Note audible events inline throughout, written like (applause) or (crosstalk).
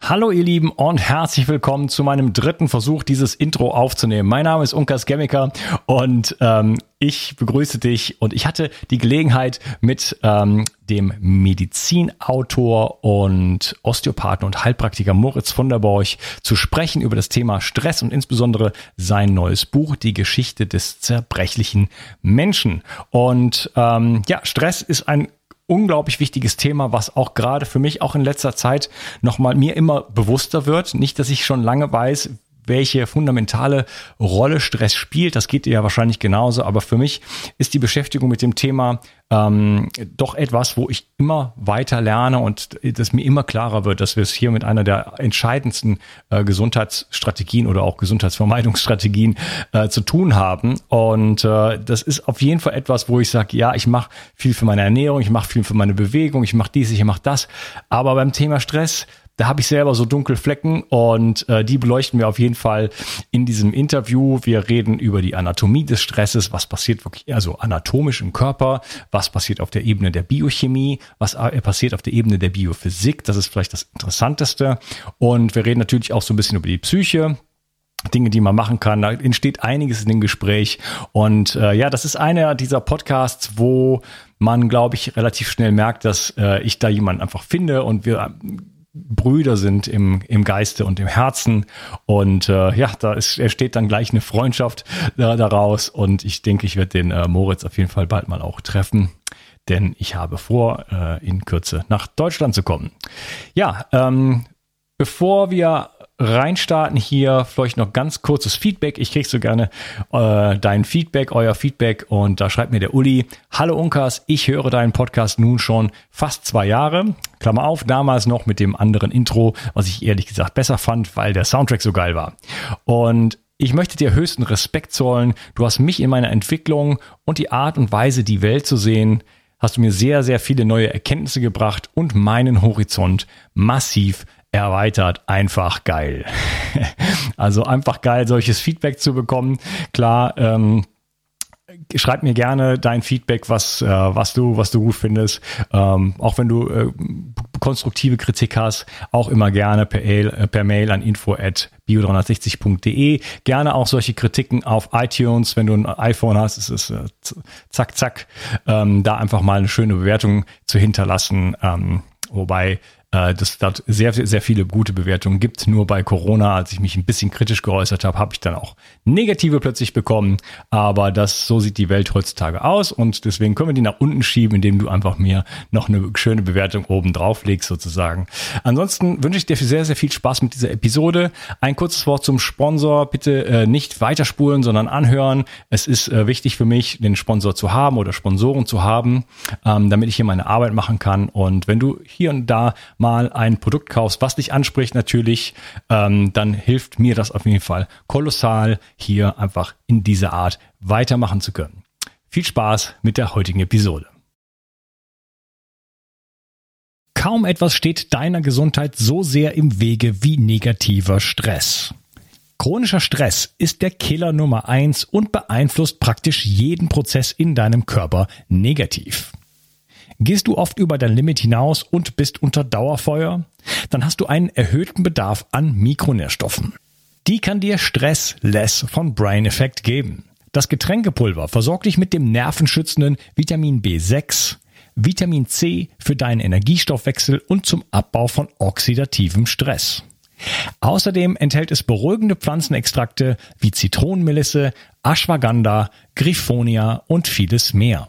Hallo ihr Lieben und herzlich willkommen zu meinem dritten Versuch, dieses Intro aufzunehmen. Mein Name ist Unkas Gemiker und ähm, ich begrüße dich und ich hatte die Gelegenheit mit ähm, dem Medizinautor und Osteopathen und Heilpraktiker Moritz von der Borch zu sprechen über das Thema Stress und insbesondere sein neues Buch, die Geschichte des zerbrechlichen Menschen. Und ähm, ja, Stress ist ein unglaublich wichtiges Thema, was auch gerade für mich auch in letzter Zeit nochmal mir immer bewusster wird. Nicht, dass ich schon lange weiß, welche fundamentale Rolle Stress spielt. Das geht dir ja wahrscheinlich genauso. Aber für mich ist die Beschäftigung mit dem Thema ähm, doch etwas, wo ich immer weiter lerne und das mir immer klarer wird, dass wir es hier mit einer der entscheidendsten äh, Gesundheitsstrategien oder auch Gesundheitsvermeidungsstrategien äh, zu tun haben. Und äh, das ist auf jeden Fall etwas, wo ich sage, ja, ich mache viel für meine Ernährung, ich mache viel für meine Bewegung, ich mache dies, ich mache das. Aber beim Thema Stress, da habe ich selber so dunkle Flecken und äh, die beleuchten wir auf jeden Fall in diesem Interview. Wir reden über die Anatomie des Stresses, was passiert wirklich, also anatomisch im Körper, was passiert auf der Ebene der Biochemie, was äh, passiert auf der Ebene der Biophysik. Das ist vielleicht das Interessanteste. Und wir reden natürlich auch so ein bisschen über die Psyche. Dinge, die man machen kann. Da entsteht einiges in dem Gespräch. Und äh, ja, das ist einer dieser Podcasts, wo man, glaube ich, relativ schnell merkt, dass äh, ich da jemanden einfach finde und wir Brüder sind im, im Geiste und im Herzen. Und äh, ja, da ist, entsteht dann gleich eine Freundschaft äh, daraus. Und ich denke, ich werde den äh, Moritz auf jeden Fall bald mal auch treffen. Denn ich habe vor, äh, in Kürze nach Deutschland zu kommen. Ja, ähm, bevor wir reinstarten hier vielleicht noch ganz kurzes Feedback. Ich krieg so gerne äh, dein Feedback, euer Feedback und da schreibt mir der Uli, Hallo Unkas, ich höre deinen Podcast nun schon fast zwei Jahre. Klammer auf, damals noch mit dem anderen Intro, was ich ehrlich gesagt besser fand, weil der Soundtrack so geil war. Und ich möchte dir höchsten Respekt zollen. Du hast mich in meiner Entwicklung und die Art und Weise, die Welt zu sehen, hast du mir sehr, sehr viele neue Erkenntnisse gebracht und meinen Horizont massiv erweitert. Einfach geil. (laughs) also einfach geil, solches Feedback zu bekommen. Klar, ähm, schreib mir gerne dein Feedback, was, äh, was du, was du gut findest. Ähm, auch wenn du äh, konstruktive Kritik hast, auch immer gerne per, äh, per Mail an info at bio360.de. Gerne auch solche Kritiken auf iTunes, wenn du ein iPhone hast, ist es äh, zack, zack, ähm, da einfach mal eine schöne Bewertung zu hinterlassen. Ähm, wobei äh, dass dort sehr, sehr viele gute Bewertungen gibt. Nur bei Corona, als ich mich ein bisschen kritisch geäußert habe, habe ich dann auch negative plötzlich bekommen. Aber das, so sieht die Welt heutzutage aus und deswegen können wir die nach unten schieben, indem du einfach mir noch eine schöne Bewertung oben drauf legst sozusagen. Ansonsten wünsche ich dir sehr, sehr viel Spaß mit dieser Episode. Ein kurzes Wort zum Sponsor. Bitte äh, nicht weiterspulen, sondern anhören. Es ist äh, wichtig für mich, den Sponsor zu haben oder Sponsoren zu haben, ähm, damit ich hier meine Arbeit machen kann. Und wenn du hier und da mal mal ein Produkt kaufst, was dich anspricht natürlich, ähm, dann hilft mir das auf jeden Fall kolossal, hier einfach in dieser Art weitermachen zu können. Viel Spaß mit der heutigen Episode. Kaum etwas steht deiner Gesundheit so sehr im Wege wie negativer Stress. Chronischer Stress ist der Killer Nummer eins und beeinflusst praktisch jeden Prozess in deinem Körper negativ. Gehst du oft über dein Limit hinaus und bist unter Dauerfeuer? Dann hast du einen erhöhten Bedarf an Mikronährstoffen. Die kann dir Stress Less von Brain Effect geben. Das Getränkepulver versorgt dich mit dem nervenschützenden Vitamin B6, Vitamin C für deinen Energiestoffwechsel und zum Abbau von oxidativem Stress. Außerdem enthält es beruhigende Pflanzenextrakte wie Zitronenmelisse, Ashwagandha, Griffonia und vieles mehr.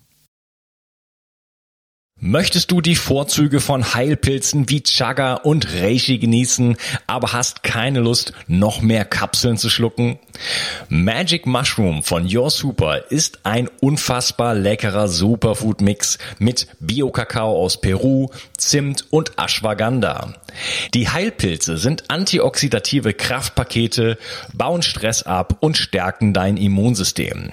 Möchtest du die Vorzüge von Heilpilzen wie Chaga und Reishi genießen, aber hast keine Lust, noch mehr Kapseln zu schlucken? Magic Mushroom von Your Super ist ein unfassbar leckerer Superfood-Mix mit Bio-Kakao aus Peru, Zimt und Ashwagandha. Die Heilpilze sind antioxidative Kraftpakete, bauen Stress ab und stärken dein Immunsystem.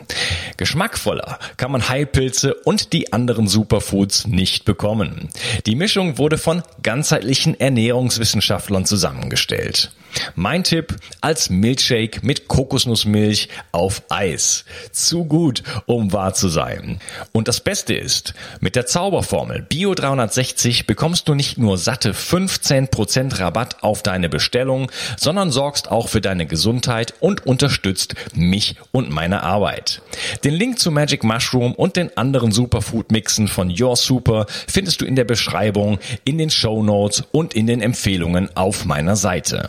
Geschmackvoller kann man Heilpilze und die anderen Superfoods nicht bekommen. Die Mischung wurde von ganzheitlichen Ernährungswissenschaftlern zusammengestellt. Mein Tipp als Milchshake mit Kokosnussmilch auf Eis. Zu gut, um wahr zu sein. Und das Beste ist, mit der Zauberformel Bio 360 bekommst du nicht nur satte 15% Rabatt auf deine Bestellung, sondern sorgst auch für deine Gesundheit und unterstützt mich und meine Arbeit. Den Link zu Magic Mushroom und den anderen Superfood Mixen von Your Super findest du in der Beschreibung, in den Show Notes und in den Empfehlungen auf meiner Seite.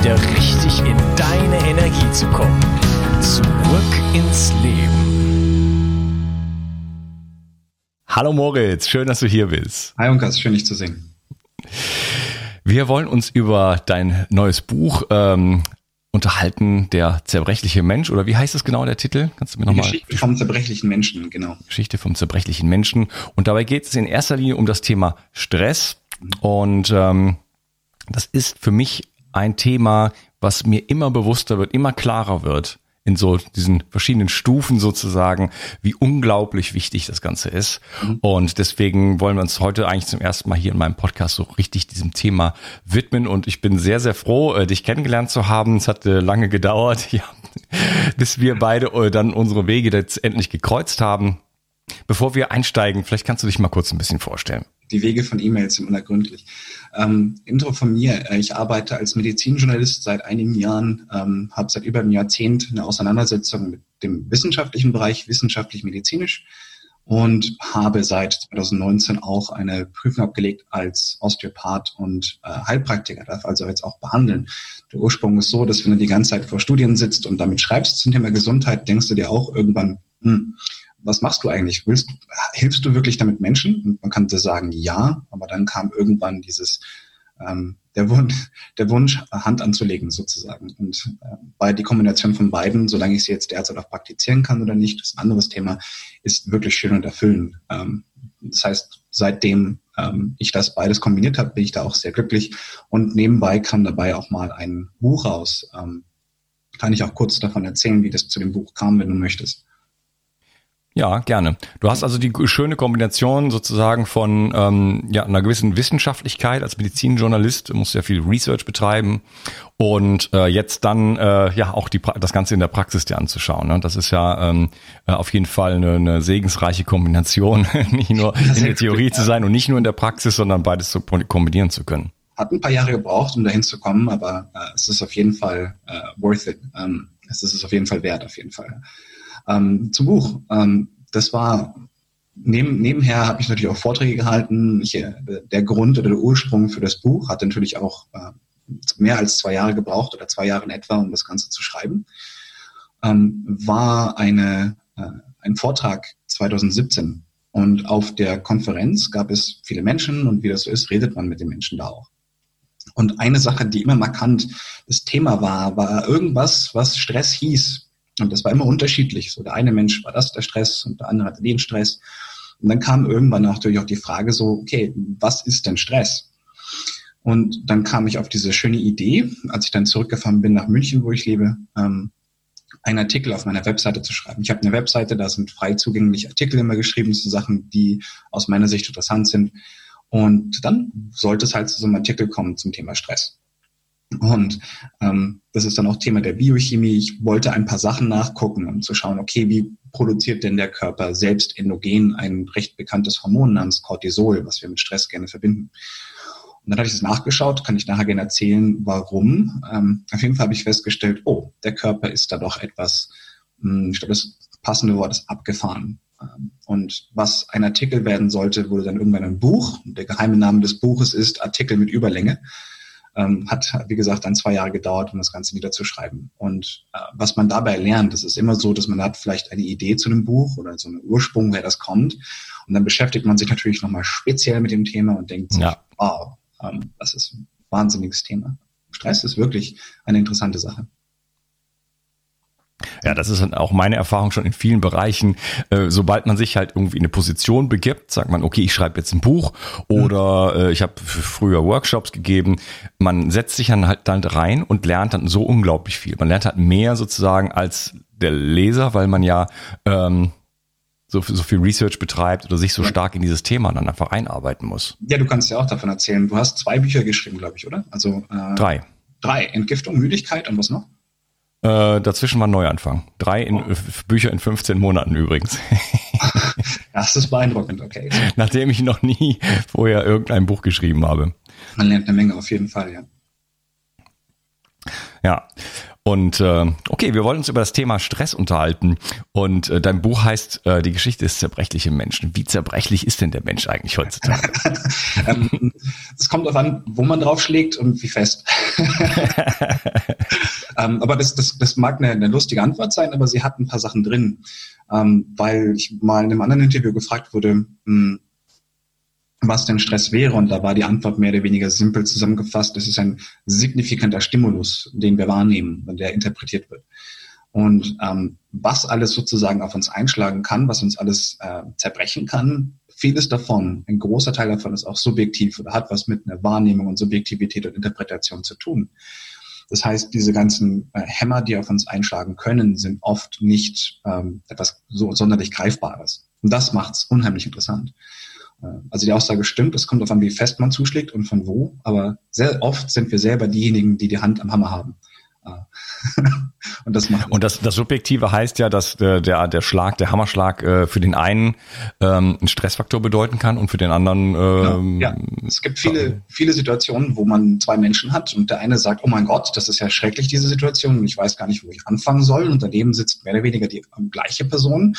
wieder richtig in deine Energie zu kommen. Zurück ins Leben. Hallo Moritz, schön, dass du hier bist. Hi Unkas, schön dich zu sehen. Wir wollen uns über dein neues Buch ähm, unterhalten, der zerbrechliche Mensch, oder wie heißt es genau, der Titel? Kannst du mir nochmal? Geschichte vom zerbrechlichen Menschen, genau. Geschichte vom zerbrechlichen Menschen. Und dabei geht es in erster Linie um das Thema Stress. Und ähm, das ist für mich ein Thema, was mir immer bewusster wird, immer klarer wird in so diesen verschiedenen Stufen sozusagen, wie unglaublich wichtig das Ganze ist. Mhm. Und deswegen wollen wir uns heute eigentlich zum ersten Mal hier in meinem Podcast so richtig diesem Thema widmen. Und ich bin sehr, sehr froh, äh, dich kennengelernt zu haben. Es hat lange gedauert, (laughs) ja, bis wir beide äh, dann unsere Wege jetzt endlich gekreuzt haben. Bevor wir einsteigen, vielleicht kannst du dich mal kurz ein bisschen vorstellen die Wege von E-Mails sind unergründlich. Ähm, Intro von mir. Äh, ich arbeite als Medizinjournalist seit einigen Jahren, ähm, habe seit über einem Jahrzehnt eine Auseinandersetzung mit dem wissenschaftlichen Bereich, wissenschaftlich-medizinisch und habe seit 2019 auch eine Prüfung abgelegt als Osteopath und äh, Heilpraktiker, darf also jetzt auch behandeln. Der Ursprung ist so, dass wenn du die ganze Zeit vor Studien sitzt und damit schreibst zum Thema Gesundheit, denkst du dir auch irgendwann, hm, was machst du eigentlich? Willst, hilfst du wirklich damit Menschen? Und man könnte sagen, ja, aber dann kam irgendwann dieses, ähm, der, Wunsch, (laughs) der Wunsch, Hand anzulegen sozusagen. Und äh, bei die Kombination von beiden, solange ich sie jetzt derzeit auch praktizieren kann oder nicht, ist ein anderes Thema, ist wirklich schön und erfüllend. Ähm, das heißt, seitdem ähm, ich das beides kombiniert habe, bin ich da auch sehr glücklich. Und nebenbei kam dabei auch mal ein Buch raus. Ähm, kann ich auch kurz davon erzählen, wie das zu dem Buch kam, wenn du möchtest. Ja, gerne. Du hast also die schöne Kombination sozusagen von ähm, ja, einer gewissen Wissenschaftlichkeit als Medizinjournalist, du musst ja viel Research betreiben und äh, jetzt dann äh, ja auch die, das Ganze in der Praxis dir anzuschauen. Ne? Das ist ja ähm, äh, auf jeden Fall eine, eine segensreiche Kombination, (laughs) nicht nur in der Theorie zu sein und nicht nur in der Praxis, sondern beides zu kombinieren zu können. Hat ein paar Jahre gebraucht, um dahin zu kommen, aber äh, es ist auf jeden Fall äh, worth it. Ähm, es ist es auf jeden Fall wert, auf jeden Fall. Ähm, zum Buch. Ähm, das war neben, nebenher habe ich natürlich auch Vorträge gehalten. Ich, äh, der Grund oder der Ursprung für das Buch hat natürlich auch äh, mehr als zwei Jahre gebraucht oder zwei Jahre in etwa, um das Ganze zu schreiben. Ähm, war eine, äh, ein Vortrag 2017 und auf der Konferenz gab es viele Menschen und wie das so ist, redet man mit den Menschen da auch. Und eine Sache, die immer markant das Thema war, war irgendwas, was Stress hieß. Und das war immer unterschiedlich. So der eine Mensch war das der Stress und der andere hatte den Stress. Und dann kam irgendwann natürlich auch die Frage so, okay, was ist denn Stress? Und dann kam ich auf diese schöne Idee, als ich dann zurückgefahren bin nach München, wo ich lebe, ähm, einen Artikel auf meiner Webseite zu schreiben. Ich habe eine Webseite, da sind frei zugängliche Artikel immer geschrieben zu Sachen, die aus meiner Sicht interessant sind. Und dann sollte es halt zu so einem Artikel kommen zum Thema Stress. Und ähm, das ist dann auch Thema der Biochemie. Ich wollte ein paar Sachen nachgucken, um zu schauen, okay, wie produziert denn der Körper selbst endogen ein recht bekanntes Hormon namens Cortisol, was wir mit Stress gerne verbinden. Und dann habe ich das nachgeschaut, kann ich nachher gerne erzählen, warum. Ähm, auf jeden Fall habe ich festgestellt, oh, der Körper ist da doch etwas, mh, hm, ich glaube, das passende Wort ist abgefahren. Ähm, und was ein Artikel werden sollte, wurde dann irgendwann ein Buch. Der geheime Name des Buches ist Artikel mit Überlänge. Ähm, hat, wie gesagt, dann zwei Jahre gedauert, um das Ganze niederzuschreiben. Und äh, was man dabei lernt, das ist immer so, dass man hat vielleicht eine Idee zu einem Buch oder so einen Ursprung, wer das kommt. Und dann beschäftigt man sich natürlich nochmal speziell mit dem Thema und denkt sich, ja. wow, ähm, das ist ein wahnsinniges Thema. Stress ist wirklich eine interessante Sache. Ja, das ist auch meine Erfahrung schon in vielen Bereichen. Äh, sobald man sich halt irgendwie in eine Position begibt, sagt man, okay, ich schreibe jetzt ein Buch oder äh, ich habe früher Workshops gegeben. Man setzt sich dann halt dann rein und lernt dann so unglaublich viel. Man lernt halt mehr sozusagen als der Leser, weil man ja ähm, so, so viel Research betreibt oder sich so stark in dieses Thema dann einfach einarbeiten muss. Ja, du kannst ja auch davon erzählen. Du hast zwei Bücher geschrieben, glaube ich, oder? Also äh, drei. Drei. Entgiftung, Müdigkeit und was noch? Äh, dazwischen war ein Neuanfang. Drei in, oh. Bücher in 15 Monaten übrigens. (laughs) das ist beeindruckend, okay. (laughs) Nachdem ich noch nie vorher irgendein Buch geschrieben habe. Man lernt eine Menge auf jeden Fall, ja. Ja. Und äh, okay, wir wollen uns über das Thema Stress unterhalten. Und äh, dein Buch heißt äh, Die Geschichte des zerbrechlichen Menschen. Wie zerbrechlich ist denn der Mensch eigentlich heutzutage? (laughs) ähm, es kommt darauf an, wo man draufschlägt und wie fest. (laughs) ähm, aber das, das, das mag eine, eine lustige Antwort sein, aber sie hat ein paar Sachen drin. Ähm, weil ich mal in einem anderen Interview gefragt wurde, mh, hm, was denn Stress wäre. Und da war die Antwort mehr oder weniger simpel zusammengefasst. Es ist ein signifikanter Stimulus, den wir wahrnehmen, der interpretiert wird. Und ähm, was alles sozusagen auf uns einschlagen kann, was uns alles äh, zerbrechen kann, vieles davon, ein großer Teil davon ist auch subjektiv oder hat was mit einer Wahrnehmung und Subjektivität und Interpretation zu tun. Das heißt, diese ganzen äh, Hämmer, die auf uns einschlagen können, sind oft nicht ähm, etwas so sonderlich Greifbares. Und das macht es unheimlich interessant. Äh, also die Aussage stimmt, es kommt darauf an, wie fest man zuschlägt und von wo, aber sehr oft sind wir selber diejenigen, die die Hand am Hammer haben. Äh, (laughs) und das macht und das, das Subjektive heißt ja, dass der, der, der Schlag, der Hammerschlag äh, für den einen ähm, einen Stressfaktor bedeuten kann und für den anderen ähm, ja, ja. es gibt viele viele Situationen, wo man zwei Menschen hat und der eine sagt, oh mein Gott, das ist ja schrecklich diese Situation und ich weiß gar nicht, wo ich anfangen soll und daneben sitzt mehr oder weniger die gleiche Person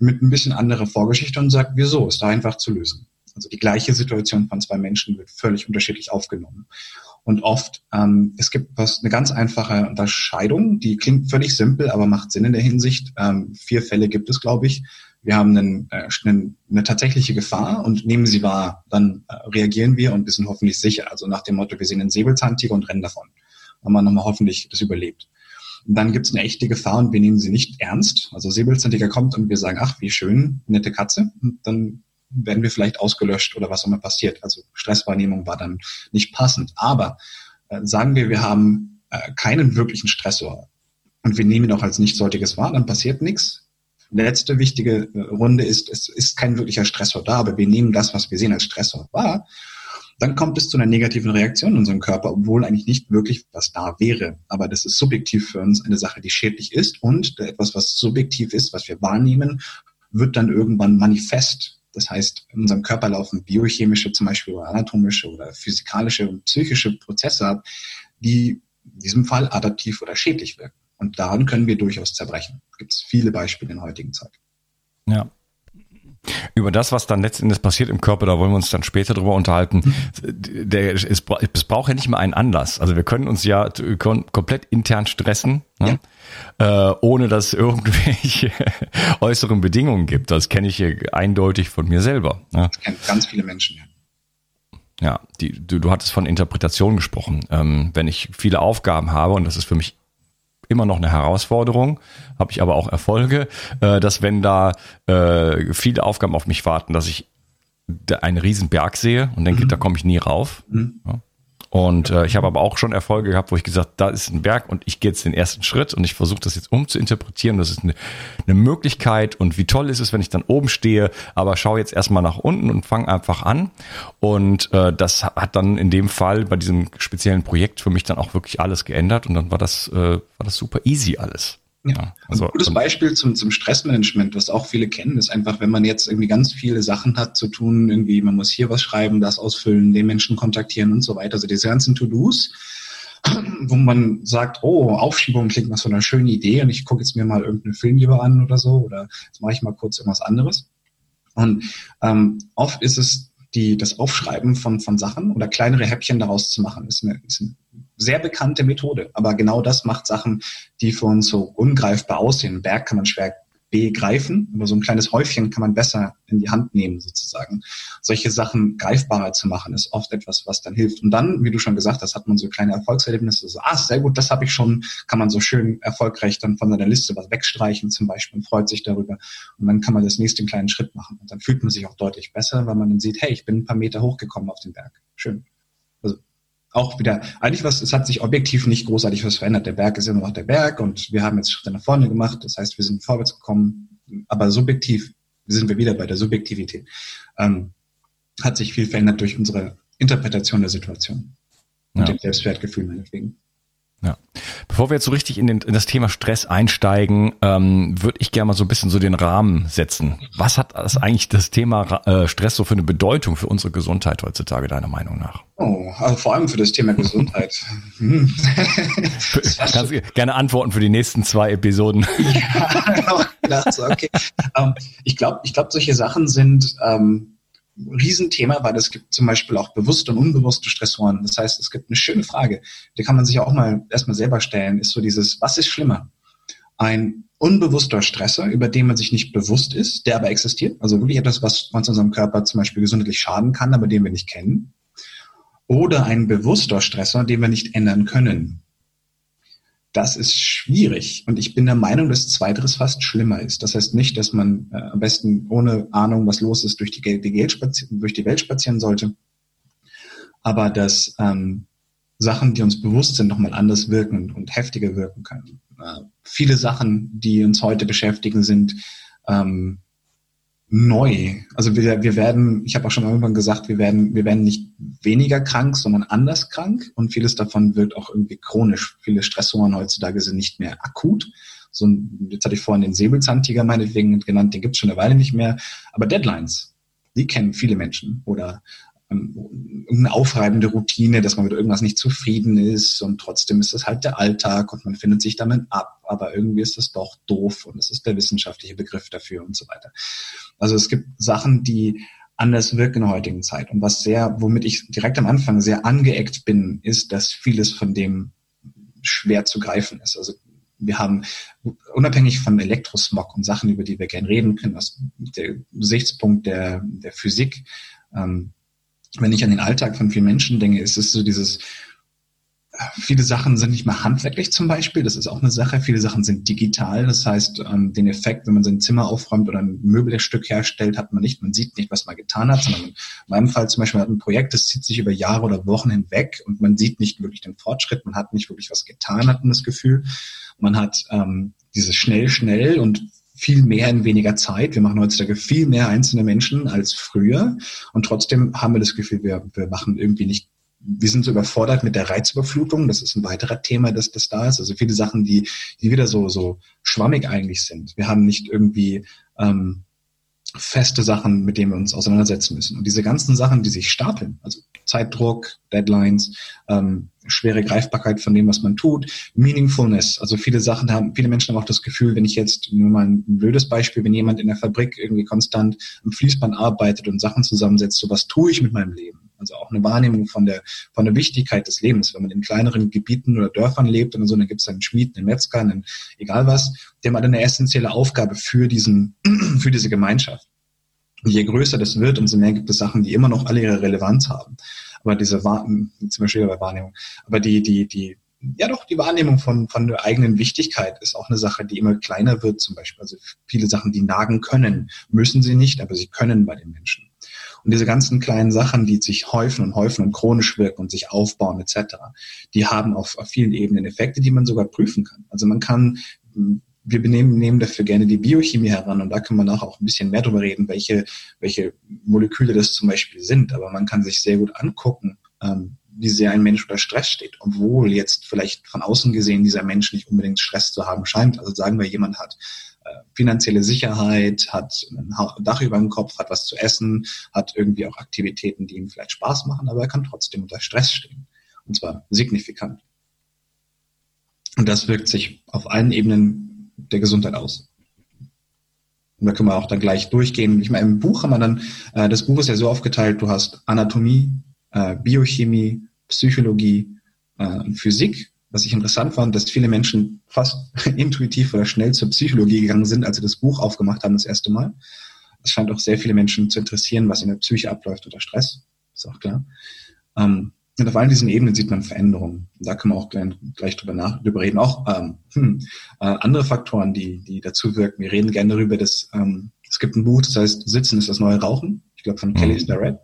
mit ein bisschen anderer Vorgeschichte und sagt, wieso, ist da einfach zu lösen. Also die gleiche Situation von zwei Menschen wird völlig unterschiedlich aufgenommen. Und oft, ähm, es gibt was, eine ganz einfache Unterscheidung, die klingt völlig simpel, aber macht Sinn in der Hinsicht. Ähm, vier Fälle gibt es, glaube ich. Wir haben einen, äh, eine, eine tatsächliche Gefahr und nehmen sie wahr, dann äh, reagieren wir und wir sind hoffentlich sicher. Also nach dem Motto, wir sehen einen Säbelzahntiger und rennen davon. Haben wir nochmal hoffentlich das überlebt. Und dann gibt es eine echte Gefahr und wir nehmen sie nicht ernst. Also Säbelzahntiger kommt und wir sagen, ach, wie schön, nette Katze. Und dann werden wir vielleicht ausgelöscht oder was auch immer passiert. Also Stresswahrnehmung war dann nicht passend. Aber äh, sagen wir, wir haben äh, keinen wirklichen Stressor und wir nehmen ihn auch als nicht solches wahr, dann passiert nichts. Letzte wichtige äh, Runde ist, es ist kein wirklicher Stressor da, aber wir nehmen das, was wir sehen, als Stressor wahr dann kommt es zu einer negativen Reaktion in unserem Körper, obwohl eigentlich nicht wirklich was da wäre. Aber das ist subjektiv für uns eine Sache, die schädlich ist und etwas, was subjektiv ist, was wir wahrnehmen, wird dann irgendwann manifest. Das heißt, in unserem Körper laufen biochemische zum Beispiel oder anatomische oder physikalische und psychische Prozesse ab, die in diesem Fall adaptiv oder schädlich wirken. Und daran können wir durchaus zerbrechen. Es gibt viele Beispiele in heutigen Zeit. Ja, über das, was dann letztendlich passiert im Körper, da wollen wir uns dann später drüber unterhalten. Der, es, es braucht ja nicht mal einen Anlass. Also wir können uns ja komplett intern stressen, ne? ja. äh, ohne dass es irgendwelche (laughs) äußeren Bedingungen gibt. Das kenne ich eindeutig von mir selber. Ne? Das kennen ganz viele Menschen, ja. Ja, die, du, du hattest von Interpretation gesprochen. Ähm, wenn ich viele Aufgaben habe, und das ist für mich immer noch eine Herausforderung, habe ich aber auch Erfolge, äh, dass wenn da äh, viele Aufgaben auf mich warten, dass ich einen riesen Berg sehe und denke, mhm. da komme ich nie rauf. Mhm. Ja. Und äh, ich habe aber auch schon Erfolge gehabt, wo ich gesagt, da ist ein Berg und ich gehe jetzt den ersten Schritt und ich versuche das jetzt umzuinterpretieren. Das ist eine, eine Möglichkeit und wie toll ist es, wenn ich dann oben stehe, aber schaue jetzt erstmal nach unten und fange einfach an. Und äh, das hat dann in dem Fall bei diesem speziellen Projekt für mich dann auch wirklich alles geändert und dann war das, äh, war das super easy alles. Ja, also, ein gutes Beispiel zum, zum Stressmanagement, was auch viele kennen, ist einfach, wenn man jetzt irgendwie ganz viele Sachen hat zu tun, irgendwie man muss hier was schreiben, das ausfüllen, den Menschen kontaktieren und so weiter. Also diese ganzen To-Dos, (clears throat) wo man sagt, oh, Aufschiebung klingt nach so einer schönen Idee und ich gucke jetzt mir mal irgendeinen Film lieber an oder so oder jetzt mache ich mal kurz irgendwas anderes. Und ähm, oft ist es die, das Aufschreiben von, von Sachen oder kleinere Häppchen daraus zu machen, ist eine, ist eine sehr bekannte Methode. Aber genau das macht Sachen, die für uns so ungreifbar aussehen. Einen Berg kann man schwer begreifen, aber so ein kleines Häufchen kann man besser in die Hand nehmen sozusagen. Solche Sachen greifbarer zu machen, ist oft etwas, was dann hilft. Und dann, wie du schon gesagt hast, hat man so kleine Erfolgserlebnisse. So, ah, sehr gut, das habe ich schon, kann man so schön erfolgreich dann von seiner Liste was wegstreichen zum Beispiel und freut sich darüber. Und dann kann man das nächste kleinen Schritt machen. Und dann fühlt man sich auch deutlich besser, weil man dann sieht, hey, ich bin ein paar Meter hochgekommen auf den Berg. Schön auch wieder, eigentlich was, es hat sich objektiv nicht großartig was verändert. Der Berg ist immer noch der Berg und wir haben jetzt Schritte nach vorne gemacht. Das heißt, wir sind vorwärts gekommen, aber subjektiv sind wir wieder bei der Subjektivität. Ähm, hat sich viel verändert durch unsere Interpretation der Situation und ja. dem Selbstwertgefühl meinetwegen. Ja. Bevor wir jetzt so richtig in, den, in das Thema Stress einsteigen, ähm, würde ich gerne mal so ein bisschen so den Rahmen setzen. Was hat das eigentlich das Thema äh, Stress so für eine Bedeutung für unsere Gesundheit heutzutage, deiner Meinung nach? Oh, also vor allem für das Thema Gesundheit. Hm. Kannst du gerne antworten für die nächsten zwei Episoden. (laughs) ja, (laughs) genau. okay. ähm, ich glaube, ich glaube, solche Sachen sind ähm, Riesenthema, weil es gibt zum Beispiel auch bewusste und unbewusste Stressoren. Das heißt, es gibt eine schöne Frage, die kann man sich auch mal erstmal selber stellen, ist so dieses, was ist schlimmer? Ein unbewusster Stressor, über den man sich nicht bewusst ist, der aber existiert, also wirklich etwas, was uns unserem Körper zum Beispiel gesundheitlich schaden kann, aber den wir nicht kennen. Oder ein bewusster Stressor, den wir nicht ändern können das ist schwierig. Und ich bin der Meinung, dass Zweiteres fast schlimmer ist. Das heißt nicht, dass man äh, am besten ohne Ahnung, was los ist, durch die, die, durch die Welt spazieren sollte. Aber dass ähm, Sachen, die uns bewusst sind, nochmal anders wirken und heftiger wirken können. Äh, viele Sachen, die uns heute beschäftigen, sind ähm, neu. Also wir, wir werden, ich habe auch schon irgendwann gesagt, wir werden, wir werden nicht weniger krank, sondern anders krank und vieles davon wird auch irgendwie chronisch. Viele Stressoren heutzutage sind nicht mehr akut. So, jetzt hatte ich vorhin den Säbelzahntiger meinetwegen genannt, den gibt's schon eine Weile nicht mehr. Aber Deadlines, die kennen viele Menschen. Oder eine aufreibende Routine, dass man mit irgendwas nicht zufrieden ist und trotzdem ist das halt der Alltag und man findet sich damit ab, aber irgendwie ist das doch doof und das ist der wissenschaftliche Begriff dafür und so weiter. Also es gibt Sachen, die anders wirken in der heutigen Zeit und was sehr, womit ich direkt am Anfang sehr angeeckt bin, ist, dass vieles von dem schwer zu greifen ist. Also wir haben unabhängig von Elektrosmog und Sachen, über die wir gerne reden können, aus dem Gesichtspunkt der, der Physik, ähm, wenn ich an den Alltag von vielen Menschen denke, ist es so dieses, viele Sachen sind nicht mehr handwerklich zum Beispiel, das ist auch eine Sache. Viele Sachen sind digital, das heißt, ähm, den Effekt, wenn man sein Zimmer aufräumt oder ein Möbelstück herstellt, hat man nicht. Man sieht nicht, was man getan hat, sondern in meinem Fall zum Beispiel hat ein Projekt, das zieht sich über Jahre oder Wochen hinweg und man sieht nicht wirklich den Fortschritt, man hat nicht wirklich was getan, hat man das Gefühl. Man hat ähm, dieses schnell, schnell und viel mehr in weniger Zeit. Wir machen heutzutage viel mehr einzelne Menschen als früher. Und trotzdem haben wir das Gefühl, wir, wir machen irgendwie nicht wir sind so überfordert mit der Reizüberflutung. Das ist ein weiterer Thema, das, das da ist. Also viele Sachen, die, die wieder so, so schwammig eigentlich sind. Wir haben nicht irgendwie ähm, feste Sachen, mit denen wir uns auseinandersetzen müssen. Und diese ganzen Sachen, die sich stapeln, also Zeitdruck, Deadlines, ähm, schwere Greifbarkeit von dem, was man tut, Meaningfulness. Also viele Sachen haben, viele Menschen haben auch das Gefühl, wenn ich jetzt nur mal ein blödes Beispiel, wenn jemand in der Fabrik irgendwie konstant am Fließband arbeitet und Sachen zusammensetzt, so was tue ich mit meinem Leben? Also auch eine Wahrnehmung von der, von der Wichtigkeit des Lebens. Wenn man in kleineren Gebieten oder Dörfern lebt und so, dann gibt es einen Schmied, einen Metzger, einen, egal was, der hat eine essentielle Aufgabe für diesen, (clears throat) für diese Gemeinschaft. Je größer das wird, umso mehr gibt es Sachen, die immer noch alle ihre Relevanz haben. Aber diese Wahrnehmung, zum Beispiel bei Wahrnehmung, aber die, die, die, ja doch, die Wahrnehmung von, von der eigenen Wichtigkeit ist auch eine Sache, die immer kleiner wird zum Beispiel. Also viele Sachen, die nagen können, müssen sie nicht, aber sie können bei den Menschen. Und diese ganzen kleinen Sachen, die sich häufen und häufen und chronisch wirken und sich aufbauen etc., die haben auf, auf vielen Ebenen Effekte, die man sogar prüfen kann. Also man kann wir nehmen, nehmen dafür gerne die Biochemie heran und da kann man nachher auch ein bisschen mehr darüber reden, welche, welche Moleküle das zum Beispiel sind. Aber man kann sich sehr gut angucken, ähm, wie sehr ein Mensch unter Stress steht, obwohl jetzt vielleicht von außen gesehen dieser Mensch nicht unbedingt Stress zu haben scheint. Also sagen wir, jemand hat äh, finanzielle Sicherheit, hat ein Dach über dem Kopf, hat was zu essen, hat irgendwie auch Aktivitäten, die ihm vielleicht Spaß machen, aber er kann trotzdem unter Stress stehen. Und zwar signifikant. Und das wirkt sich auf allen Ebenen der Gesundheit aus. Und da können wir auch dann gleich durchgehen. Ich meine, im Buch haben wir dann, äh, das Buch ist ja so aufgeteilt, du hast Anatomie, äh, Biochemie, Psychologie äh, Physik. Was ich interessant fand, dass viele Menschen fast (laughs) intuitiv oder schnell zur Psychologie gegangen sind, als sie das Buch aufgemacht haben das erste Mal. Es scheint auch sehr viele Menschen zu interessieren, was in der Psyche abläuft unter Stress. Ist auch klar. Ähm, und auf allen diesen Ebenen sieht man Veränderungen. Da können wir auch gleich, gleich drüber, nach, drüber reden. Auch ähm, hm, äh, andere Faktoren, die, die dazu wirken. Wir reden gerne darüber, dass ähm, es gibt ein Buch, das heißt Sitzen ist das neue Rauchen. Ich glaube von mhm. Kelly Starrett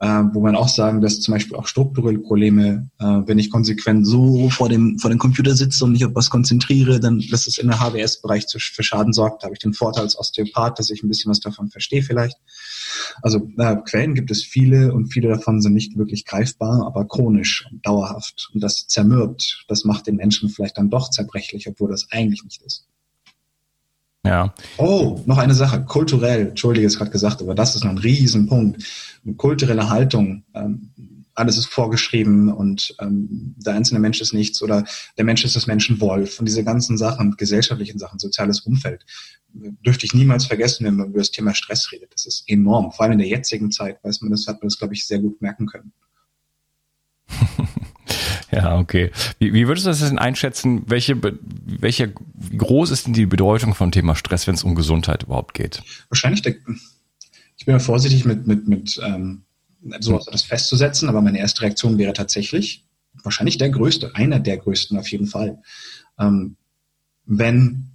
äh, wo man auch sagen, dass zum Beispiel auch strukturelle Probleme, äh, wenn ich konsequent so vor dem, vor dem Computer sitze und mich auf was konzentriere, dann, dass es in der HWS-Bereich für Schaden sorgt. Da habe ich den Vorteil als Osteopath, dass ich ein bisschen was davon verstehe vielleicht. Also äh, Quellen gibt es viele und viele davon sind nicht wirklich greifbar, aber chronisch und dauerhaft. Und das zermürbt, das macht den Menschen vielleicht dann doch zerbrechlich, obwohl das eigentlich nicht ist. Ja. Oh, noch eine Sache, kulturell, entschuldige, es gerade gesagt, aber das ist noch ein Riesenpunkt. Eine kulturelle Haltung, ähm, alles ist vorgeschrieben und ähm, der einzelne Mensch ist nichts oder der Mensch ist das Menschenwolf und diese ganzen Sachen, gesellschaftlichen Sachen, soziales Umfeld, dürfte ich niemals vergessen, wenn man über das Thema Stress redet. Das ist enorm. Vor allem in der jetzigen Zeit, weiß man, das hat man das, glaube ich, sehr gut merken können. (laughs) Ja, okay. Wie, wie würdest du das denn einschätzen? Welche, welche, wie groß ist denn die Bedeutung vom Thema Stress, wenn es um Gesundheit überhaupt geht? Wahrscheinlich, der, ich bin ja vorsichtig mit, mit, mit ähm, so das festzusetzen, aber meine erste Reaktion wäre tatsächlich wahrscheinlich der größte, einer der größten auf jeden Fall. Ähm, wenn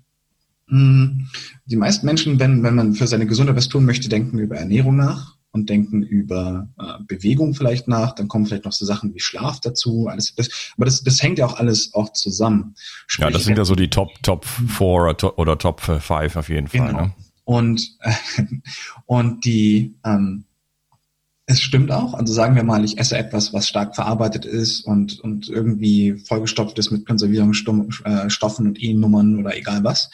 mh, hm, die meisten Menschen, wenn, wenn man für seine Gesundheit was tun möchte, denken über Ernährung nach und denken über äh, Bewegung vielleicht nach, dann kommen vielleicht noch so Sachen wie Schlaf dazu, alles das, aber das, das hängt ja auch alles auch zusammen. Sprich, ja, das sind ja so die Top Top 4 oder Top 5 auf jeden Fall. Genau. Ne? Und äh, (laughs) und die ähm, es stimmt auch. Also sagen wir mal, ich esse etwas, was stark verarbeitet ist und, und irgendwie vollgestopft ist mit Konservierungsstoffen und E-Nummern oder egal was,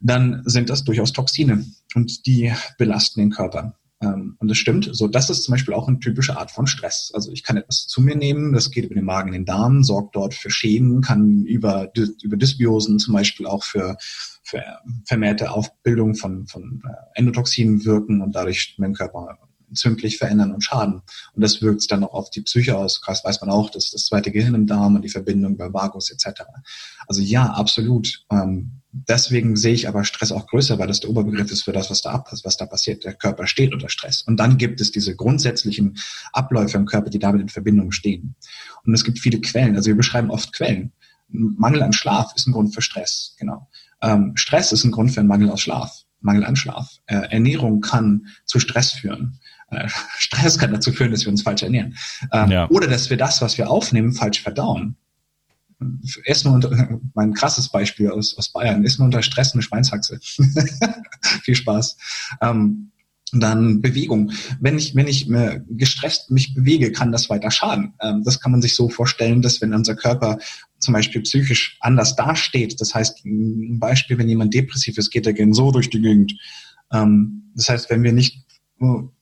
dann sind das durchaus Toxine und die belasten den Körper. Ähm, und das stimmt. So, das ist zum Beispiel auch eine typische Art von Stress. Also ich kann etwas zu mir nehmen, das geht über den Magen in den Darm, sorgt dort für Schäden, kann über, über Dysbiosen zum Beispiel auch für, für vermehrte Aufbildung von, von äh, Endotoxinen wirken und dadurch meinen Körper entzündlich verändern und schaden. Und das wirkt sich dann auch auf die Psyche aus. Krass weiß man auch, dass das zweite Gehirn im Darm und die Verbindung bei Vagus etc. Also ja, absolut. Ähm, deswegen sehe ich aber Stress auch größer, weil das der Oberbegriff ist für das, was da abpasst, was da passiert. Der Körper steht unter Stress. Und dann gibt es diese grundsätzlichen Abläufe im Körper, die damit in Verbindung stehen. Und es gibt viele Quellen. Also wir beschreiben oft Quellen. Mangel an Schlaf ist ein Grund für Stress, genau. Ähm, Stress ist ein Grund für einen Mangel aus Schlaf, Mangel an Schlaf. Äh, Ernährung kann zu Stress führen. Äh, Stress kann dazu führen, dass wir uns falsch ernähren. Ähm, ja. Oder dass wir das, was wir aufnehmen, falsch verdauen essen unter, (laughs) mein krasses Beispiel aus, aus Bayern, essen unter Stress eine Schweinshaxe. (laughs) Viel Spaß. Ähm, dann Bewegung. Wenn ich, wenn ich äh, gestresst mich bewege, kann das weiter schaden. Ähm, das kann man sich so vorstellen, dass wenn unser Körper zum Beispiel psychisch anders dasteht, das heißt, ein Beispiel, wenn jemand depressiv ist, geht er gern so durch die Gegend. Ähm, das heißt, wenn wir nicht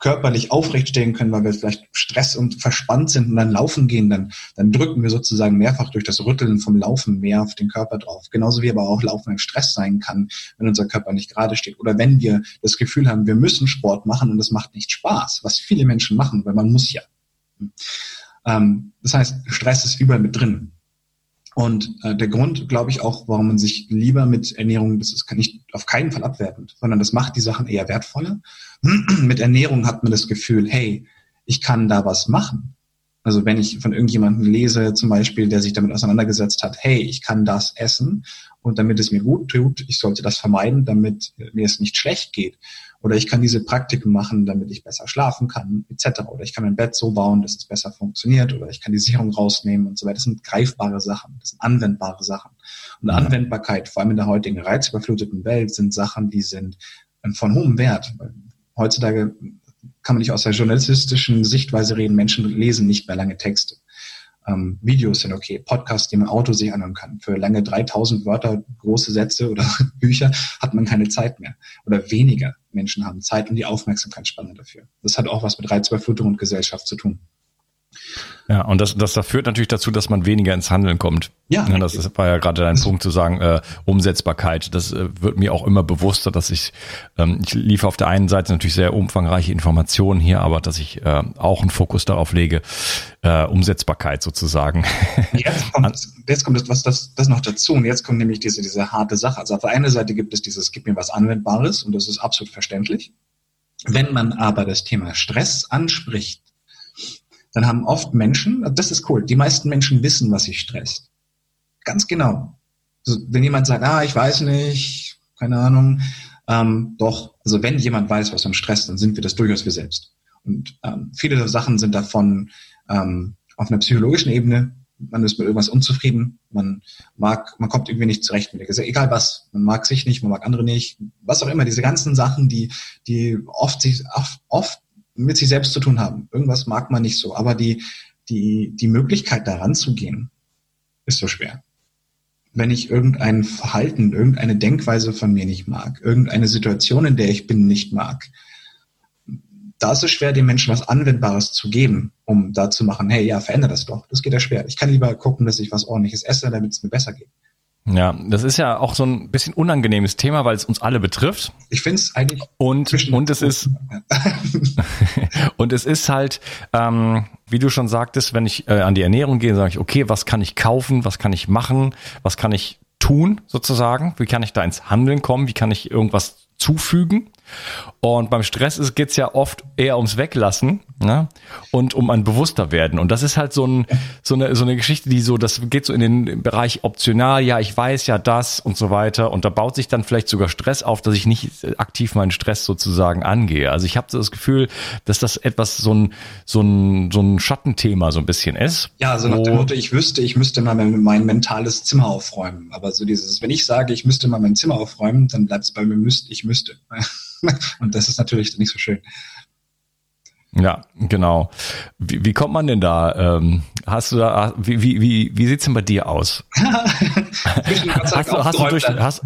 körperlich aufrecht stehen können, weil wir vielleicht Stress und verspannt sind und dann laufen gehen, dann, dann drücken wir sozusagen mehrfach durch das Rütteln vom Laufen mehr auf den Körper drauf. Genauso wie aber auch Laufen ein Stress sein kann, wenn unser Körper nicht gerade steht. Oder wenn wir das Gefühl haben, wir müssen Sport machen und es macht nicht Spaß, was viele Menschen machen, weil man muss ja. Ähm, das heißt, Stress ist überall mit drin. Und äh, der Grund, glaube ich, auch, warum man sich lieber mit Ernährung, das ist nicht auf keinen Fall abwertend, sondern das macht die Sachen eher wertvoller. (clears throat) mit Ernährung hat man das Gefühl, hey, ich kann da was machen. Also wenn ich von irgendjemandem lese, zum Beispiel, der sich damit auseinandergesetzt hat, hey, ich kann das essen und damit es mir gut tut, ich sollte das vermeiden, damit mir es nicht schlecht geht. Oder ich kann diese Praktiken machen, damit ich besser schlafen kann, etc. Oder ich kann mein Bett so bauen, dass es besser funktioniert. Oder ich kann die Sicherung rausnehmen und so weiter. Das sind greifbare Sachen, das sind anwendbare Sachen. Und Anwendbarkeit, vor allem in der heutigen reizüberfluteten Welt, sind Sachen, die sind von hohem Wert. Heutzutage kann man nicht aus der journalistischen Sichtweise reden. Menschen lesen nicht mehr lange Texte. Ähm, Videos sind okay, Podcasts, die man Auto sich anhören kann. Für lange 3000 Wörter, große Sätze oder (laughs) Bücher hat man keine Zeit mehr. Oder weniger Menschen haben Zeit und die Aufmerksamkeitsspanne dafür. Das hat auch was mit Reizüberflutung und Gesellschaft zu tun. Ja, und das, das, das führt natürlich dazu, dass man weniger ins Handeln kommt. Ja. ja das ist, war ja gerade dein Punkt zu sagen, äh, Umsetzbarkeit. Das äh, wird mir auch immer bewusster, dass ich, ähm, ich liefere auf der einen Seite natürlich sehr umfangreiche Informationen hier, aber dass ich äh, auch einen Fokus darauf lege, äh, Umsetzbarkeit sozusagen. Jetzt (laughs) kommt, jetzt kommt das, was das, das noch dazu. Und jetzt kommt nämlich diese, diese harte Sache. Also auf der einen Seite gibt es dieses, gib mir was Anwendbares und das ist absolut verständlich. Wenn man aber das Thema Stress anspricht, dann haben oft Menschen, das ist cool, die meisten Menschen wissen, was sie stresst. Ganz genau. Also wenn jemand sagt, ah, ich weiß nicht, keine Ahnung, ähm, doch, also wenn jemand weiß, was uns stresst, dann sind wir das durchaus wir selbst. Und ähm, viele Sachen sind davon ähm, auf einer psychologischen Ebene. Man ist mit irgendwas unzufrieden, man mag, man kommt irgendwie nicht zurecht mit der Gesellschaft, egal was, man mag sich nicht, man mag andere nicht, was auch immer, diese ganzen Sachen, die, die oft sich, oft, oft mit sich selbst zu tun haben. Irgendwas mag man nicht so, aber die, die, die Möglichkeit daran zu gehen, ist so schwer. Wenn ich irgendein Verhalten, irgendeine Denkweise von mir nicht mag, irgendeine Situation, in der ich bin, nicht mag, da ist es schwer, den Menschen was Anwendbares zu geben, um da zu machen, hey, ja, verändere das doch. Das geht ja schwer. Ich kann lieber gucken, dass ich was ordentliches esse, damit es mir besser geht. Ja, das ist ja auch so ein bisschen unangenehmes Thema, weil es uns alle betrifft. Ich finde es eigentlich. Und, und es ist (laughs) und es ist halt, ähm, wie du schon sagtest, wenn ich äh, an die Ernährung gehe, sage ich, okay, was kann ich kaufen, was kann ich machen, was kann ich tun sozusagen, wie kann ich da ins Handeln kommen, wie kann ich irgendwas zufügen. Und beim Stress geht es ja oft eher ums Weglassen ne? und um ein bewusster werden. Und das ist halt so, ein, so, eine, so eine Geschichte, die so, das geht so in den Bereich optional, ja, ich weiß ja das und so weiter. Und da baut sich dann vielleicht sogar Stress auf, dass ich nicht aktiv meinen Stress sozusagen angehe. Also ich habe so das Gefühl, dass das etwas so ein, so ein, so ein Schattenthema so ein bisschen ist. Ja, also nach dem Motto, ich wüsste, ich müsste mal mein, mein mentales Zimmer aufräumen. Aber so dieses, wenn ich sage, ich müsste mal mein Zimmer aufräumen, dann bleibt es bei mir müsste, ich müsste. (laughs) (laughs) Und das ist natürlich nicht so schön. Ja, genau. Wie, wie kommt man denn da? Ähm, hast du da, wie, wie, wie, wie sieht's denn bei dir aus? (laughs) hast, du, hast, du durch, hast,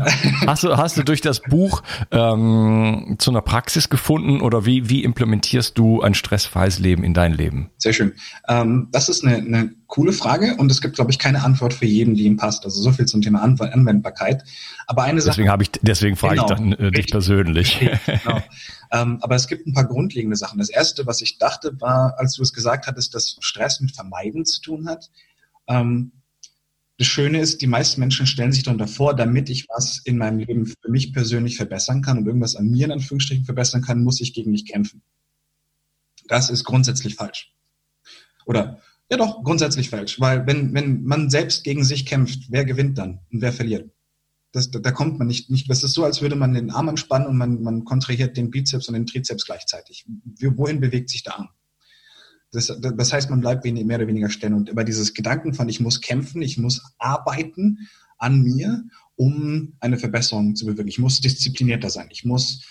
hast, du, hast du durch das Buch ähm, zu einer Praxis gefunden oder wie, wie implementierst du ein stressfreies Leben in dein Leben? Sehr schön. Ähm, das ist eine, eine coole Frage und es gibt, glaube ich, keine Antwort für jeden, die ihm passt. Also so viel zum Thema Anwendbarkeit. Aber eine Sache. Deswegen habe ich, deswegen frage genau, ich dann äh, dich persönlich. genau. Ähm, aber es gibt ein paar grundlegende Sachen. Das erste, was ich dachte, war, als du es gesagt hattest, dass Stress mit Vermeiden zu tun hat. Ähm, das Schöne ist, die meisten Menschen stellen sich darunter vor, damit ich was in meinem Leben für mich persönlich verbessern kann und irgendwas an mir in Anführungsstrichen verbessern kann, muss ich gegen mich kämpfen. Das ist grundsätzlich falsch. Oder ja doch, grundsätzlich falsch. Weil wenn, wenn man selbst gegen sich kämpft, wer gewinnt dann und wer verliert? Das, da, da kommt man nicht, nicht. Das ist so, als würde man den Arm anspannen und man, man kontrahiert den Bizeps und den Trizeps gleichzeitig. Wohin bewegt sich der Arm? Das, das heißt, man bleibt mehr oder weniger stehen. Und über dieses Gedanken von, ich muss kämpfen, ich muss arbeiten an mir, um eine Verbesserung zu bewirken. Ich muss disziplinierter sein. Ich muss,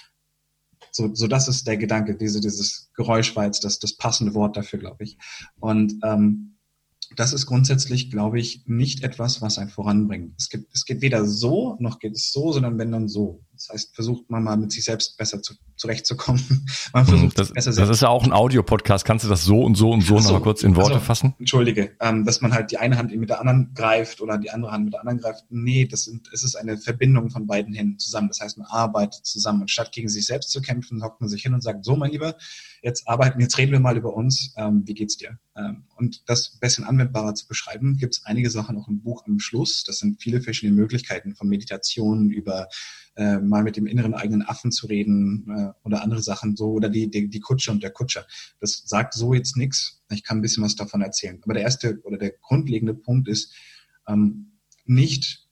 so, so das ist der Gedanke. Diese, dieses Geräusch war jetzt das, das passende Wort dafür, glaube ich. Und ähm, das ist grundsätzlich, glaube ich, nicht etwas, was einen voranbringt. Es, gibt, es geht weder so, noch geht es so, sondern wenn dann so. Das heißt, versucht man mal mit sich selbst besser zu, zurechtzukommen. (laughs) Man hm, versucht das, besser das ist ja auch ein Audio-Podcast. Kannst du das so und so und so, so noch mal kurz in Worte also, fassen? Entschuldige, ähm, dass man halt die eine Hand mit der anderen greift oder die andere Hand mit der anderen greift. Nee, das sind, es ist eine Verbindung von beiden Händen zusammen. Das heißt, man arbeitet zusammen. Und statt gegen sich selbst zu kämpfen, hockt man sich hin und sagt, so mein Lieber, jetzt arbeiten, jetzt reden wir mal über uns. Ähm, wie geht's dir? Ähm, und das ein bisschen anwendbarer zu beschreiben, gibt es einige Sachen auch im Buch am Schluss. Das sind viele verschiedene Möglichkeiten von Meditation über äh, mal mit dem inneren eigenen Affen zu reden äh, oder andere Sachen so oder die, die, die Kutsche und der Kutscher. Das sagt so jetzt nichts. Ich kann ein bisschen was davon erzählen. Aber der erste oder der grundlegende Punkt ist ähm, nicht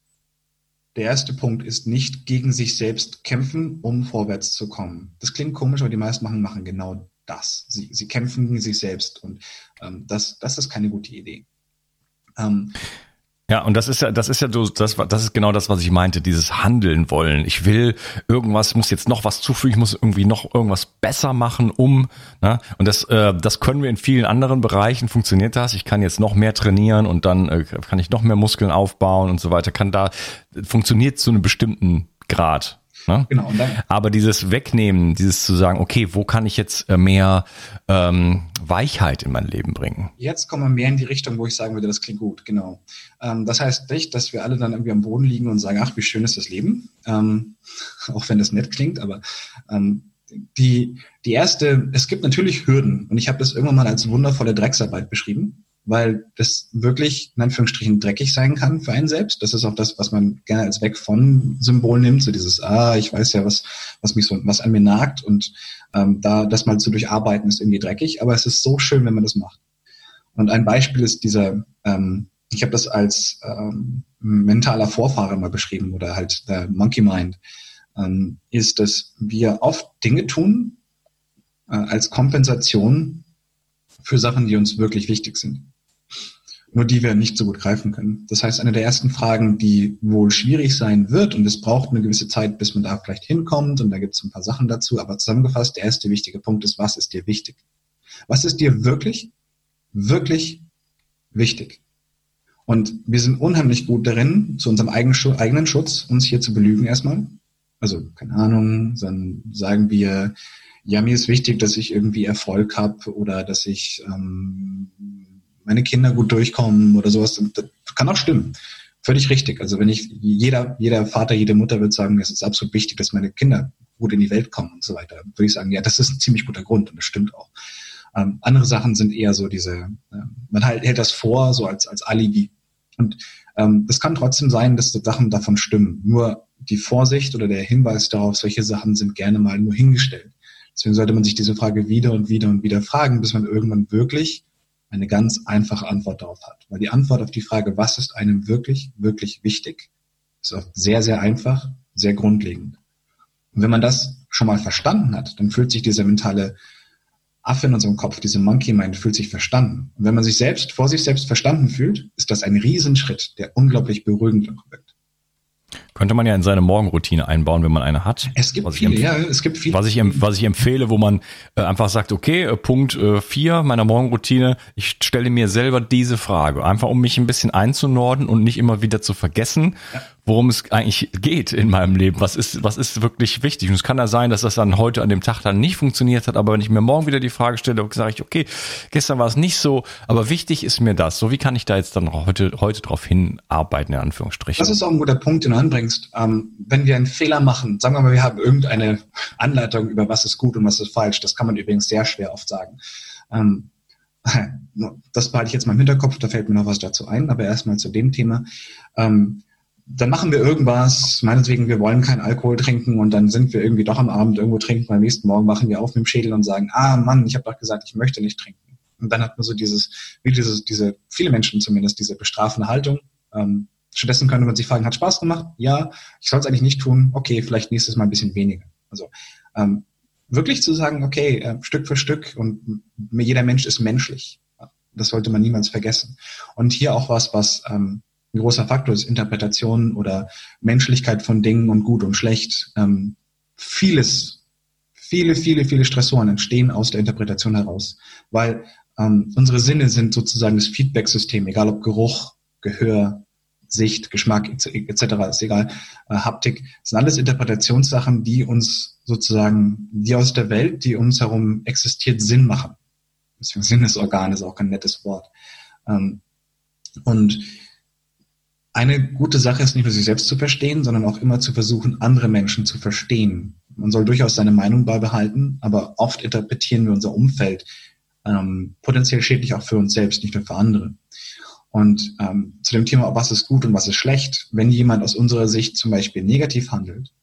der erste Punkt ist nicht gegen sich selbst kämpfen, um vorwärts zu kommen. Das klingt komisch, aber die meisten machen, machen genau das. Sie, sie kämpfen gegen sich selbst und ähm, das, das ist keine gute Idee. Ähm, ja, und das ist ja, das ist ja so, das, das ist genau das, was ich meinte, dieses Handeln wollen. Ich will irgendwas, muss jetzt noch was zufügen, ich muss irgendwie noch irgendwas besser machen, um, ne? Und das, äh, das können wir in vielen anderen Bereichen, funktioniert das. Ich kann jetzt noch mehr trainieren und dann äh, kann ich noch mehr Muskeln aufbauen und so weiter. Kann da, funktioniert zu einem bestimmten Grad. Ne? Genau. Aber dieses Wegnehmen, dieses zu sagen, okay, wo kann ich jetzt äh, mehr ähm, Weichheit in mein Leben bringen? Jetzt kommen wir mehr in die Richtung, wo ich sagen würde, das klingt gut, genau. Ähm, das heißt nicht, dass wir alle dann irgendwie am Boden liegen und sagen, ach, wie schön ist das Leben, ähm, (laughs) auch wenn das nett klingt, aber ähm, die, die erste, es gibt natürlich Hürden und ich habe das irgendwann mal als wundervolle Drecksarbeit beschrieben weil das wirklich in Anführungsstrichen dreckig sein kann für einen selbst. Das ist auch das, was man gerne als weg von Symbol nimmt, so dieses, ah, ich weiß ja, was, was mich so, was an mir nagt und ähm, da das mal zu durcharbeiten ist irgendwie dreckig, aber es ist so schön, wenn man das macht. Und ein Beispiel ist dieser, ähm, ich habe das als ähm, mentaler Vorfahre mal beschrieben oder halt der Monkey Mind, ähm, ist, dass wir oft Dinge tun äh, als Kompensation für Sachen, die uns wirklich wichtig sind nur die wir nicht so gut greifen können. Das heißt, eine der ersten Fragen, die wohl schwierig sein wird, und es braucht eine gewisse Zeit, bis man da vielleicht hinkommt, und da gibt es ein paar Sachen dazu, aber zusammengefasst, der erste wichtige Punkt ist, was ist dir wichtig? Was ist dir wirklich, wirklich wichtig? Und wir sind unheimlich gut darin, zu unserem eigenen Schutz, uns hier zu belügen erstmal. Also, keine Ahnung, dann sagen wir, ja, mir ist wichtig, dass ich irgendwie Erfolg habe oder dass ich ähm, meine Kinder gut durchkommen oder sowas. Das kann auch stimmen. Völlig richtig. Also wenn ich, jeder, jeder Vater, jede Mutter wird sagen, es ist absolut wichtig, dass meine Kinder gut in die Welt kommen und so weiter, würde ich sagen, ja, das ist ein ziemlich guter Grund und das stimmt auch. Ähm, andere Sachen sind eher so diese, äh, man halt, hält das vor, so als, als Alibi. Und ähm, das kann trotzdem sein, dass die Sachen davon stimmen. Nur die Vorsicht oder der Hinweis darauf, solche Sachen sind gerne mal nur hingestellt. Deswegen sollte man sich diese Frage wieder und wieder und wieder fragen, bis man irgendwann wirklich eine ganz einfache Antwort darauf hat. Weil die Antwort auf die Frage, was ist einem wirklich, wirklich wichtig, ist oft sehr, sehr einfach, sehr grundlegend. Und wenn man das schon mal verstanden hat, dann fühlt sich dieser mentale Affe in unserem Kopf, diese Monkey Mind, fühlt sich verstanden. Und wenn man sich selbst, vor sich selbst verstanden fühlt, ist das ein Riesenschritt, der unglaublich beruhigend wirkt. Könnte man ja in seine Morgenroutine einbauen, wenn man eine hat. Es gibt viele, ja, es gibt viele. Was ich, was ich empfehle, wo man äh, einfach sagt, okay, äh, Punkt äh, vier meiner Morgenroutine, ich stelle mir selber diese Frage, einfach um mich ein bisschen einzunorden und nicht immer wieder zu vergessen, ja worum es eigentlich geht in meinem Leben. Was ist, was ist wirklich wichtig? Und es kann ja sein, dass das dann heute an dem Tag dann nicht funktioniert hat, aber wenn ich mir morgen wieder die Frage stelle, sage ich, okay, gestern war es nicht so, aber wichtig ist mir das. So, wie kann ich da jetzt dann heute, heute drauf hinarbeiten, in Anführungsstrichen? Das ist auch ein guter Punkt, den du anbringst. Ähm, wenn wir einen Fehler machen, sagen wir mal, wir haben irgendeine Anleitung über was ist gut und was ist falsch, das kann man übrigens sehr schwer oft sagen. Ähm, (laughs) das behalte ich jetzt mal im Hinterkopf, da fällt mir noch was dazu ein, aber erstmal zu dem Thema. Ähm, dann machen wir irgendwas, meinetwegen, wir wollen keinen Alkohol trinken und dann sind wir irgendwie doch am Abend irgendwo trinken, am nächsten Morgen machen wir auf mit dem Schädel und sagen, ah Mann, ich habe doch gesagt, ich möchte nicht trinken. Und dann hat man so dieses, wie dieses, diese, viele Menschen zumindest, diese bestrafende Haltung. Ähm, stattdessen könnte man sich fragen, hat Spaß gemacht? Ja, ich soll es eigentlich nicht tun. Okay, vielleicht nächstes Mal ein bisschen weniger. Also ähm, wirklich zu sagen, okay, äh, Stück für Stück und jeder Mensch ist menschlich. Das sollte man niemals vergessen. Und hier auch was, was ähm, ein großer Faktor ist Interpretation oder Menschlichkeit von Dingen und gut und schlecht. Ähm, vieles, viele, viele, viele Stressoren entstehen aus der Interpretation heraus, weil ähm, unsere Sinne sind sozusagen das Feedback-System, egal ob Geruch, Gehör, Sicht, Geschmack etc. ist egal, äh, Haptik, sind alles Interpretationssachen, die uns sozusagen, die aus der Welt, die uns herum existiert, Sinn machen. Deswegen Sinnesorgan ist auch kein nettes Wort. Ähm, und eine gute Sache ist nicht nur sich selbst zu verstehen, sondern auch immer zu versuchen, andere Menschen zu verstehen. Man soll durchaus seine Meinung beibehalten, aber oft interpretieren wir unser Umfeld ähm, potenziell schädlich auch für uns selbst, nicht nur für andere. Und ähm, zu dem Thema, was ist gut und was ist schlecht, wenn jemand aus unserer Sicht zum Beispiel negativ handelt,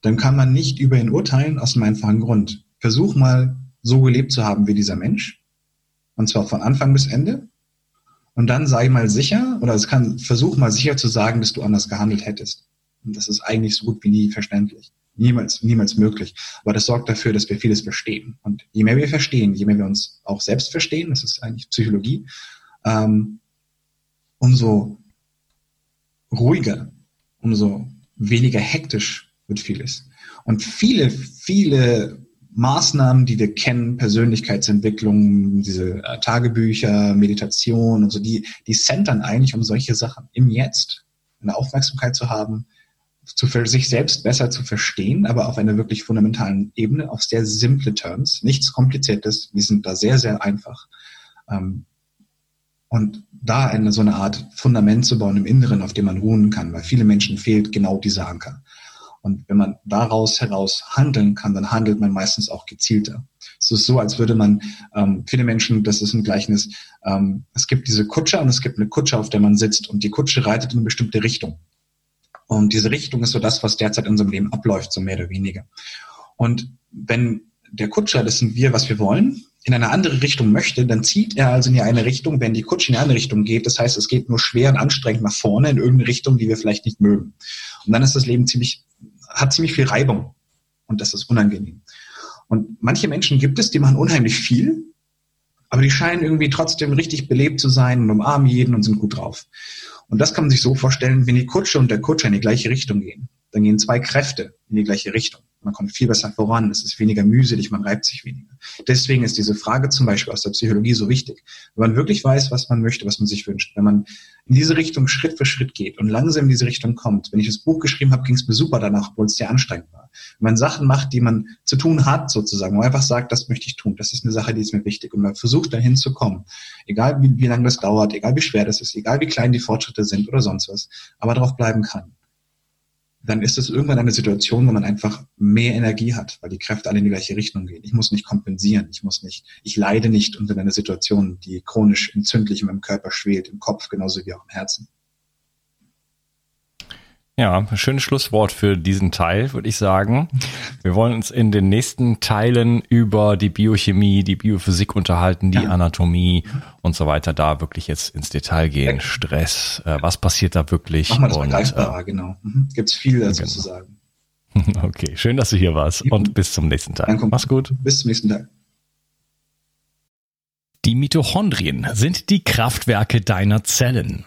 dann kann man nicht über ihn urteilen aus einem einfachen Grund. Versuch mal so gelebt zu haben wie dieser Mensch, und zwar von Anfang bis Ende. Und dann sei mal sicher, oder es kann, versuch mal sicher zu sagen, dass du anders gehandelt hättest. Und das ist eigentlich so gut wie nie verständlich. Niemals, niemals möglich. Aber das sorgt dafür, dass wir vieles verstehen. Und je mehr wir verstehen, je mehr wir uns auch selbst verstehen, das ist eigentlich Psychologie, ähm, umso ruhiger, umso weniger hektisch wird vieles. Und viele, viele Maßnahmen, die wir kennen, Persönlichkeitsentwicklung, diese äh, Tagebücher, Meditation und so, die, die centern eigentlich um solche Sachen im Jetzt, eine Aufmerksamkeit zu haben, zu für sich selbst besser zu verstehen, aber auf einer wirklich fundamentalen Ebene, auf sehr simple Terms, nichts Kompliziertes, wir sind da sehr, sehr einfach. Ähm, und da eine so eine Art Fundament zu bauen im Inneren, auf dem man ruhen kann, weil viele Menschen fehlt genau dieser Anker. Und wenn man daraus heraus handeln kann, dann handelt man meistens auch gezielter. Es ist so, als würde man, ähm, viele Menschen, das ist ein Gleichnis, ähm, es gibt diese Kutsche und es gibt eine Kutsche, auf der man sitzt und die Kutsche reitet in eine bestimmte Richtung. Und diese Richtung ist so das, was derzeit in unserem Leben abläuft, so mehr oder weniger. Und wenn der Kutscher, das sind wir, was wir wollen, in eine andere Richtung möchte, dann zieht er also in eine Richtung, wenn die Kutsche in eine andere Richtung geht. Das heißt, es geht nur schwer und anstrengend nach vorne in irgendeine Richtung, die wir vielleicht nicht mögen. Und dann ist das Leben ziemlich hat ziemlich viel Reibung und das ist unangenehm. Und manche Menschen gibt es, die machen unheimlich viel, aber die scheinen irgendwie trotzdem richtig belebt zu sein und umarmen jeden und sind gut drauf. Und das kann man sich so vorstellen, wenn die Kutsche und der Kutscher in die gleiche Richtung gehen, dann gehen zwei Kräfte in die gleiche Richtung. Man kommt viel besser voran, es ist weniger mühselig, man reibt sich weniger. Deswegen ist diese Frage zum Beispiel aus der Psychologie so wichtig. Wenn man wirklich weiß, was man möchte, was man sich wünscht, wenn man in diese Richtung Schritt für Schritt geht und langsam in diese Richtung kommt. Wenn ich das Buch geschrieben habe, ging es mir super danach, obwohl es sehr anstrengend war. Wenn man Sachen macht, die man zu tun hat, sozusagen, und einfach sagt, das möchte ich tun, das ist eine Sache, die ist mir wichtig. Und man versucht dahin zu kommen. Egal wie, wie lange das dauert, egal wie schwer das ist, egal wie klein die Fortschritte sind oder sonst was, aber darauf bleiben kann dann ist es irgendwann eine Situation, wo man einfach mehr Energie hat, weil die Kräfte alle in die gleiche Richtung gehen. Ich muss nicht kompensieren, ich muss nicht, ich leide nicht unter einer Situation, die chronisch entzündlich in meinem Körper schwelt, im Kopf genauso wie auch im Herzen. Ja, schönes Schlusswort für diesen Teil, würde ich sagen. Wir wollen uns in den nächsten Teilen über die Biochemie, die Biophysik unterhalten, die ja. Anatomie und so weiter, da wirklich jetzt ins Detail gehen. Stress, äh, was passiert da wirklich? Machen wir das und, greifbarer, äh, genau. Mhm. Gibt es viel dazu genau. zu sagen. (laughs) Okay, schön, dass du hier warst und bis zum nächsten Teil. Danke. Mach's gut. Bis zum nächsten Teil. Die Mitochondrien sind die Kraftwerke deiner Zellen.